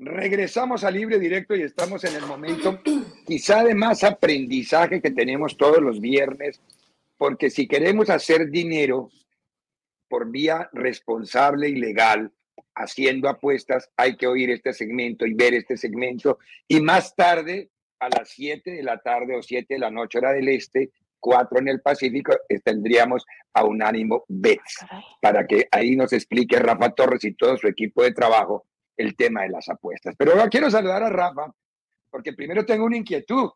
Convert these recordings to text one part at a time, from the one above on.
Regresamos a libre directo y estamos en el momento quizá de más aprendizaje que tenemos todos los viernes, porque si queremos hacer dinero por vía responsable y legal, haciendo apuestas, hay que oír este segmento y ver este segmento. Y más tarde, a las 7 de la tarde o 7 de la noche, hora del este, 4 en el Pacífico, tendríamos a Unánimo Bets, para que ahí nos explique Rafa Torres y todo su equipo de trabajo el tema de las apuestas. Pero ahora quiero saludar a Rafa, porque primero tengo una inquietud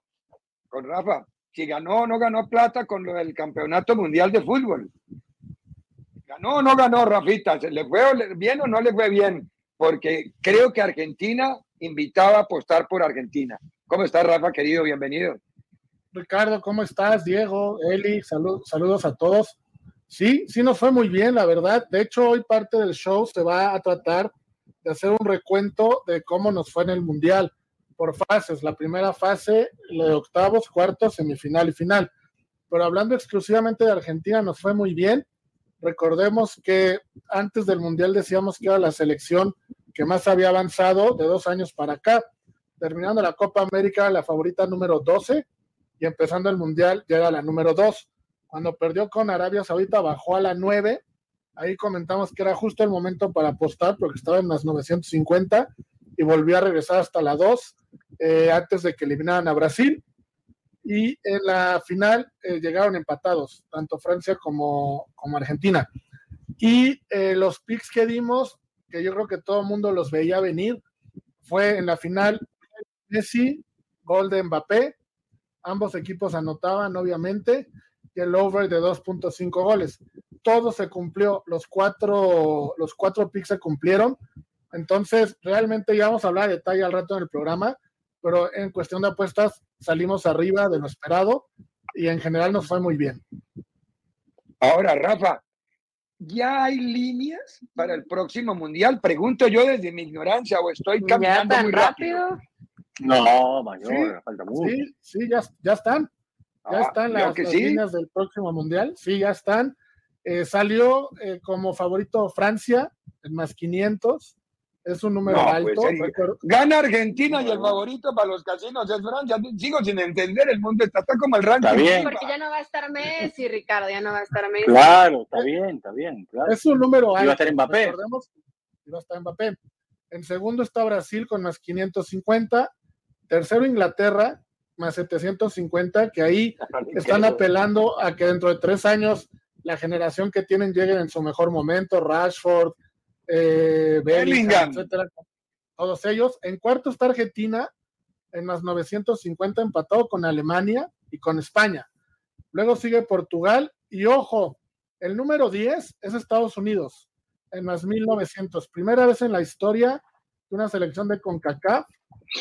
con Rafa. Si ganó o no ganó plata con lo del Campeonato Mundial de Fútbol. ¿Ganó o no ganó, Rafita? ¿Se le fue bien o no le fue bien? Porque creo que Argentina invitaba a apostar por Argentina. ¿Cómo estás, Rafa, querido? Bienvenido. Ricardo, ¿cómo estás? Diego, Eli, saludos a todos. Sí, sí nos fue muy bien, la verdad. De hecho, hoy parte del show se va a tratar de hacer un recuento de cómo nos fue en el Mundial por fases. La primera fase, la octavos, cuartos, semifinal y final. Pero hablando exclusivamente de Argentina, nos fue muy bien. Recordemos que antes del Mundial decíamos que era la selección que más había avanzado de dos años para acá. Terminando la Copa América, la favorita número 12 y empezando el Mundial ya era la número 2. Cuando perdió con Arabia Saudita bajó a la 9 Ahí comentamos que era justo el momento para apostar porque estaba en las 950 y volvió a regresar hasta la 2 eh, antes de que eliminaran a Brasil. Y en la final eh, llegaron empatados, tanto Francia como, como Argentina. Y eh, los picks que dimos, que yo creo que todo el mundo los veía venir, fue en la final Messi, gol de Mbappé. Ambos equipos anotaban, obviamente, y el over de 2.5 goles todo se cumplió, los cuatro, los cuatro picks se cumplieron. Entonces, realmente ya vamos a hablar de detalle al rato en el programa, pero en cuestión de apuestas salimos arriba de lo esperado y en general nos fue muy bien. Ahora, Rafa, ¿ya hay líneas para el próximo mundial? Pregunto yo desde mi ignorancia o estoy caminando muy rápido. No, mayor, falta mucho. Sí, sí, ya, ya están. Ya ah, están las, líneas del próximo mundial. Sí, ya están. Eh, salió eh, como favorito Francia, en más 500. Es un número pues, alto. gana Argentina y el favorito para los casinos es Francia. Sigo sin entender, el mundo está, como el ranking. Porque ya no va a estar Messi, Ricardo, ya no va a estar Messi. Claro, está bien, está bien. Es un número alto. va a estar Mbappé. Recordemos, va a estar Mbappé. En segundo está Brasil con más 550. Tercero Inglaterra, más 750, que ahí están apelando a que dentro de tres años la generación que tienen lleguen en su mejor momento, Rashford, eh, Bellingham, etcétera, todos ellos. En cuarto está Argentina, en más 950 empatado con Alemania y con España. Luego sigue Portugal y ojo, el número 10 es Estados Unidos, en más 1900. Primera vez en la historia que una selección de CONCACAF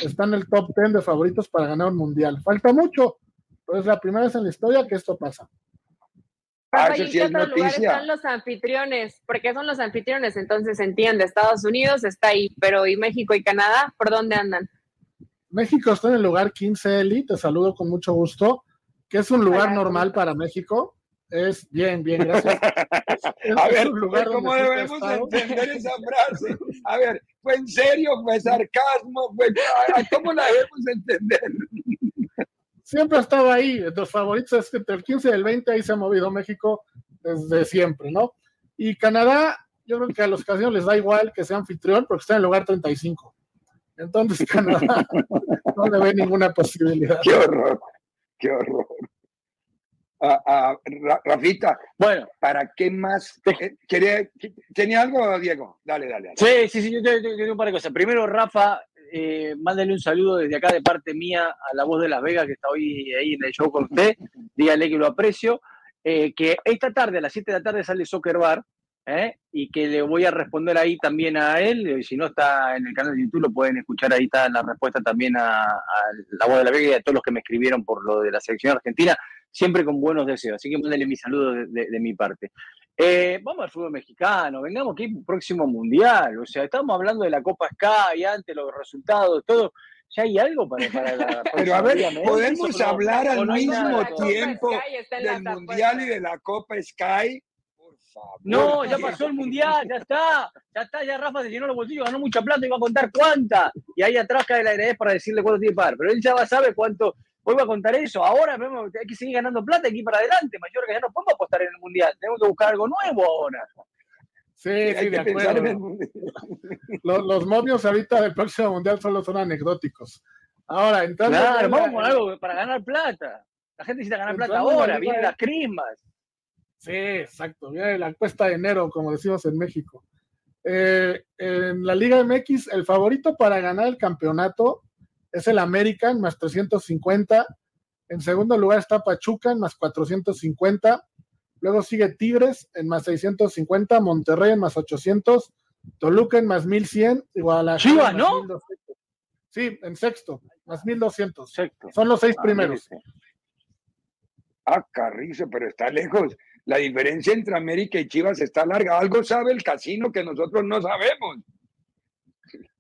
está en el top 10 de favoritos para ganar un mundial. Falta mucho, pero es la primera vez en la historia que esto pasa. Ah, ¿Y qué otro lugar están los anfitriones? Porque son los anfitriones, entonces entiende. Estados Unidos está ahí, pero ¿y México y Canadá? ¿Por dónde andan? México está en el lugar 15, Eli, te saludo con mucho gusto, que es un lugar normal para México. Es bien, bien, gracias. a ver, ¿cómo debemos entender esa frase? A ver, ¿fue en serio? ¿Fue sarcasmo? ¿Cómo la debemos entender? Siempre ha estado ahí. Los favoritos es que entre el 15 y el 20 ahí se ha movido México desde siempre, ¿no? Y Canadá, yo creo que a los casinos les da igual que sea anfitrión porque está en el lugar 35. Entonces Canadá no le ve ninguna posibilidad. Qué horror, qué horror. Uh, Rafita, bueno, ¿para qué más? ¿Quería, ¿Tenía algo, Diego? Dale, dale. Sí, sí, sí, yo tengo un par de cosas. Primero, Rafa, eh, mándenle un saludo desde acá de parte mía a la voz de Las Vegas que está hoy ahí en el show con usted. Dígale que lo aprecio. Eh, que esta tarde, a las 7 de la tarde, sale Soccer Bar. ¿Eh? Y que le voy a responder ahí también a él. Si no está en el canal de YouTube, lo pueden escuchar ahí está la respuesta también a, la voz de la Vega y a todos los que me escribieron por lo de la selección argentina. Siempre con buenos deseos. Así que mándenle mi saludo de mi parte. Eh, vamos al fútbol mexicano, vengamos aquí próximo mundial. O sea, estamos hablando de la Copa Sky, antes los resultados, todo. Ya hay algo para, para la. Pero a ver, podemos hablar al mismo tiempo del mundial y de la Copa Sky. Favor. No, ya pasó el mundial, ya está. Ya está, ya Rafa se llenó los bolsillos, ganó mucha plata y va a contar cuánta. Y ahí atrás cae la ARS para decirle cuánto tiene que pagar. Pero él ya sabe cuánto. Vuelvo a contar eso. Ahora hay que seguir ganando plata y ir para adelante. Mayor que ya no podemos apostar en el mundial. Tenemos que buscar algo nuevo ahora. Sí, sí, de acuerdo. Los, los momios ahorita del próximo mundial solo son anecdóticos. Ahora, entonces. Claro, vamos con algo para ganar plata. La gente necesita ganar plata ahora, vienen las crismas. Sí, exacto, viene la cuesta de enero, como decimos en México. Eh, en la Liga MX, el favorito para ganar el campeonato es el American, más 350. En segundo lugar está Pachuca, en más 450. Luego sigue Tigres, en más 650. Monterrey, en más 800. Toluca, en más 1100. Y Guadalajara, ¿no? Sí, en sexto, más 1200. Son los seis ah, primeros. Ah, Carrizo, pero está lejos. La diferencia entre América y Chivas está larga. Algo sabe el casino que nosotros no sabemos.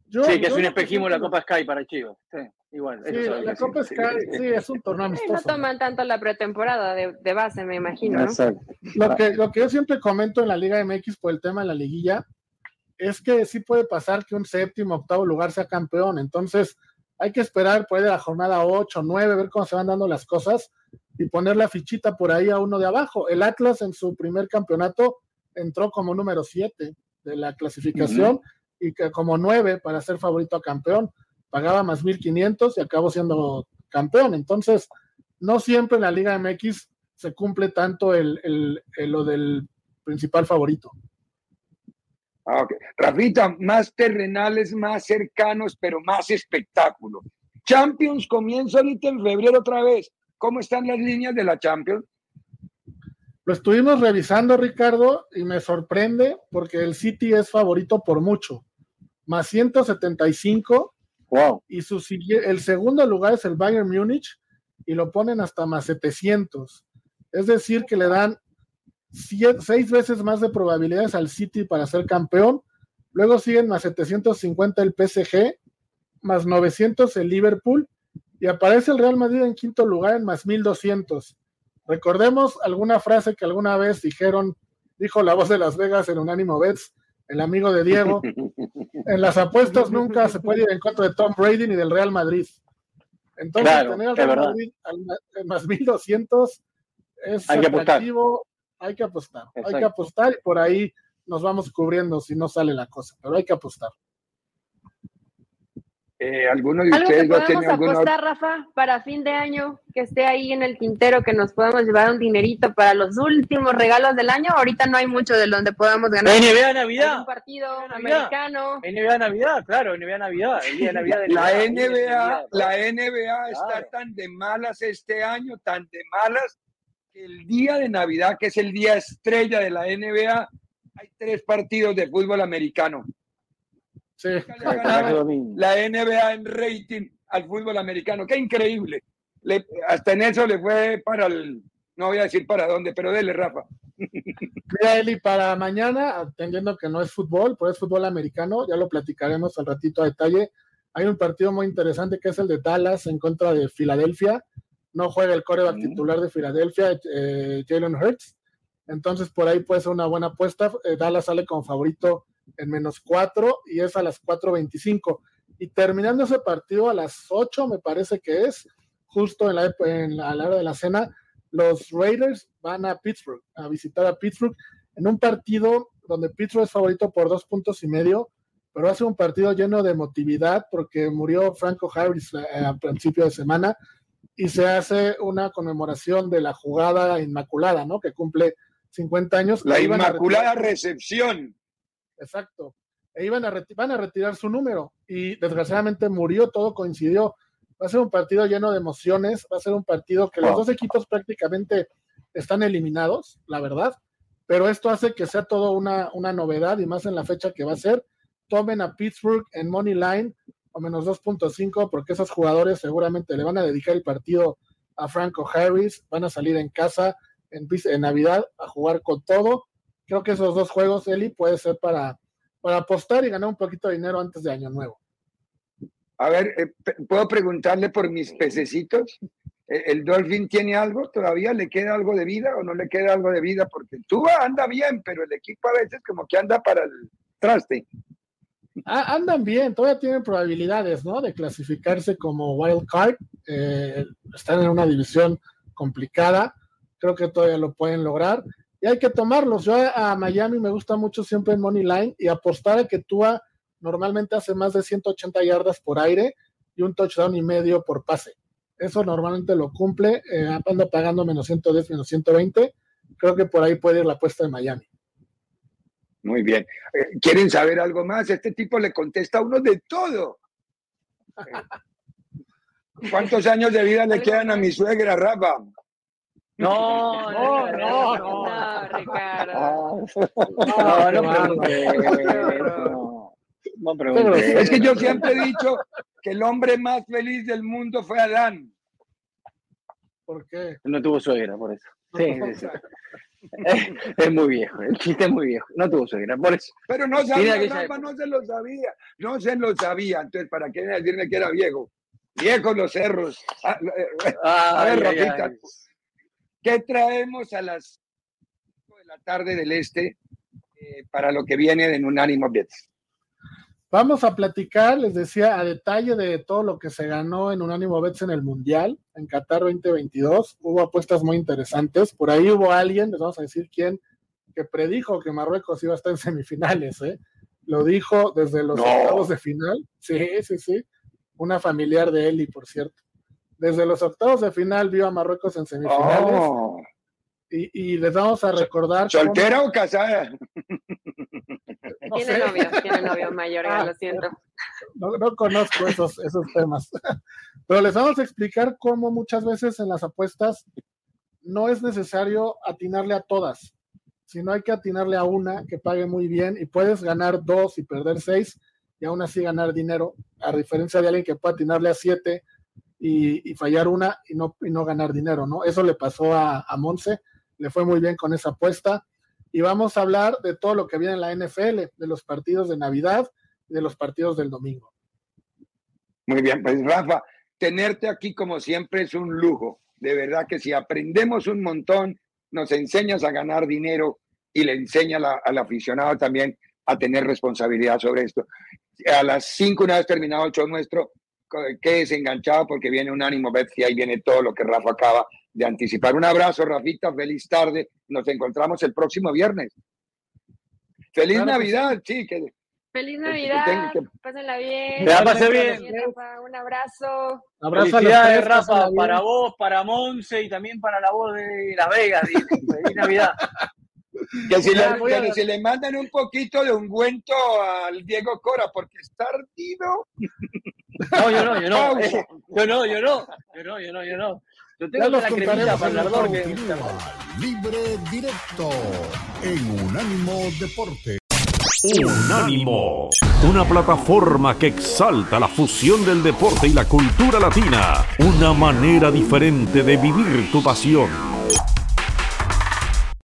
sí, que es un espejismo la Copa Sky para Chivas. Sí, igual. Sí, la Copa Sky sí, es un torneo amistoso. no toman tanto la pretemporada de, base, me imagino. Lo, que, lo que yo siempre comento en la Liga MX por el tema de la liguilla es que sí puede pasar que un séptimo, octavo lugar sea campeón. Entonces, hay que esperar por ahí de la jornada 8, 9, ver cómo se van dando las cosas y poner la fichita por ahí a uno de abajo. El Atlas en su primer campeonato entró como número 7 de la clasificación y que como 9 para ser favorito a campeón. Pagaba más 1.500 y acabó siendo campeón. Entonces, no siempre en la Liga MX se cumple tanto el, lo del principal favorito. Ah, Rafita, más terrenales, más cercanos, pero más espectáculo. Champions comienza ahorita en febrero otra vez. ¿Cómo están las líneas de la Champions? Lo estuvimos revisando, Ricardo, y me sorprende porque el City es favorito por mucho. Más 175. Wow. Y su, el segundo lugar es el Bayern Múnich y lo ponen hasta más 700. Es decir, que le dan seis veces más de probabilidades al City para ser campeón. Luego siguen más 750 el PSG, más 900 el Liverpool y aparece el Real Madrid en quinto lugar en más 1200. Recordemos alguna frase que alguna vez dijeron, dijo la voz de Las Vegas en Unánimo Bets, el amigo de Diego. En las apuestas nunca se puede ir en contra de Tom Brady ni del Real Madrid. Entonces, tener al Real Madrid en más 1200 es atractivo, hay que apostar, hay que apostar y por ahí nos vamos cubriendo si no sale la cosa, pero hay que apostar. Eh, ¿Alguno de ustedes va a tener apostar, Rafa, para fin de año, que esté ahí en el tintero, que nos podamos llevar un dinerito para los últimos regalos del año? Ahorita no hay mucho de donde podamos ganar. NBA Navidad. Un partido americano. NBA Navidad, claro, NBA Navidad. El día Navidad la, NBA, la NBA está tan de malas este año, tan de malas, el día de Navidad, que es el día estrella de la NBA, hay tres partidos de fútbol americano. Sí. La NBA en rating al fútbol americano. Qué increíble. hasta en eso le fue para el, no voy a decir para dónde, pero dele, Rafa. Mira, Eli, para mañana, atendiendo que no es fútbol, pero es fútbol americano, ya lo platicaremos al ratito a detalle. Hay un partido muy interesante que es el de Dallas en contra de Filadelfia no juega el coreback titular de Filadelfia, eh, Jalen Hurts. Entonces, por ahí puede ser una buena apuesta. Eh, Dallas sale como favorito en menos cuatro y es a las 4.25. Y terminando ese partido a las 8, me parece que es, justo en la, en la, a la hora de la cena, los Raiders van a Pittsburgh, a visitar a Pittsburgh, en un partido donde Pittsburgh es favorito por dos puntos y medio, pero hace un partido lleno de emotividad porque murió Franco Harris eh, a principio de semana y se hace una conmemoración de la jugada inmaculada, ¿no? Que cumple 50 años. La inmaculada recepción. Exacto. E iban a, van a retirar su número y desgraciadamente murió, todo coincidió. Va a ser un partido lleno de emociones, va a ser un partido que los dos equipos prácticamente están eliminados, la verdad, pero esto hace que sea todo una, una novedad y más en la fecha que va a ser. Tomen a Pittsburgh en Money Line o menos 2.5, porque esos jugadores seguramente le van a dedicar el partido a Franco Harris, van a salir en casa en, en Navidad a jugar con todo. Creo que esos dos juegos, Eli, puede ser para, para apostar y ganar un poquito de dinero antes de Año Nuevo. A ver, eh, ¿puedo preguntarle por mis pececitos? ¿El Dolphin tiene algo? ¿Todavía le queda algo de vida o no le queda algo de vida? Porque Tua anda bien, pero el equipo a veces como que anda para el traste. Ah, andan bien, todavía tienen probabilidades, ¿no? De clasificarse como wild card. Eh, están en una división complicada. Creo que todavía lo pueden lograr. Y hay que tomarlos. Yo a Miami me gusta mucho siempre en Money Line y apostar a que Tua normalmente hace más de 180 yardas por aire y un touchdown y medio por pase. Eso normalmente lo cumple. Eh, anda pagando menos 110, menos 120. Creo que por ahí puede ir la apuesta de Miami. Muy bien. Eh, ¿Quieren saber algo más? Este tipo le contesta a uno de todo. ¿Cuántos años de vida le quedan a mi suegra, Rafa? No, no, no, no, Ricardo. No, no No, Es que yo siempre he dicho que el hombre más feliz del mundo fue Adán. ¿Por qué? No tuvo suegra, por eso. Sí, sí, sí. Es, muy viejo, el chiste es muy viejo. No tuvo suegra, por eso. Pero no sabía, Rafa, no se lo sabía. No se lo sabía. Entonces, ¿para qué decirme que era viejo? Viejos los cerros. Ah, eh, a ver, Rafita, ¿qué traemos a las 5 de la tarde del este eh, para lo que viene en Unánimo Bets? Vamos a platicar, les decía, a detalle de todo lo que se ganó en Unánimo Bets en el Mundial, en Qatar 2022. Hubo apuestas muy interesantes. Por ahí hubo alguien, les vamos a decir quién, que predijo que Marruecos iba a estar en semifinales. ¿eh? Lo dijo desde los octavos de final. Sí, sí, sí. Una familiar de Eli, por cierto. Desde los octavos de final vio a Marruecos en semifinales. Oh. Y, les vamos a recordar. ¿Soltera o casada? tiene novio, tiene novio mayor, ah, lo siento. No, conozco esos, esos temas. Pero les vamos a explicar cómo muchas veces en las apuestas no es necesario atinarle a todas, sino hay que atinarle a una que pague muy bien y puedes ganar dos y perder seis y aún así ganar dinero, a diferencia de alguien que puede atinarle a siete y, fallar una y no, y no ganar dinero, ¿no? Eso le pasó a, a Monse, le fue muy bien con esa apuesta y vamos a hablar de todo lo que viene en la NFL, de los partidos de Navidad y de los partidos del domingo. Muy bien, pues Rafa, tenerte aquí como siempre es un lujo. De verdad que si aprendemos un montón, nos enseñas a ganar dinero y le enseña al aficionado también a tener responsabilidad sobre esto. A las cinco, una vez terminado el show nuestro, quédese enganchado porque viene un ánimo, bet y ahí viene todo lo que Rafa acaba de anticipar. Un abrazo, Rafita, feliz tarde. Nos encontramos el próximo viernes. Feliz Navidad, sí. Feliz Navidad, pásenla bien. bien. un abrazo. abrazo Felicidades, Rafa, para vos, para Monse y también para la voz de Las Vegas. Feliz Navidad. Que si, le, si, le, mandan un poquito de ungüento al Diego Cora porque está ardido. No, yo no, yo no. Yo no, yo no. Yo no, yo no, yo no. Yo tengo la cremita para el Libre directo en Unánimo Deporte. Unánimo, una plataforma que exalta la fusión del deporte y la cultura latina, una manera diferente de vivir tu pasión.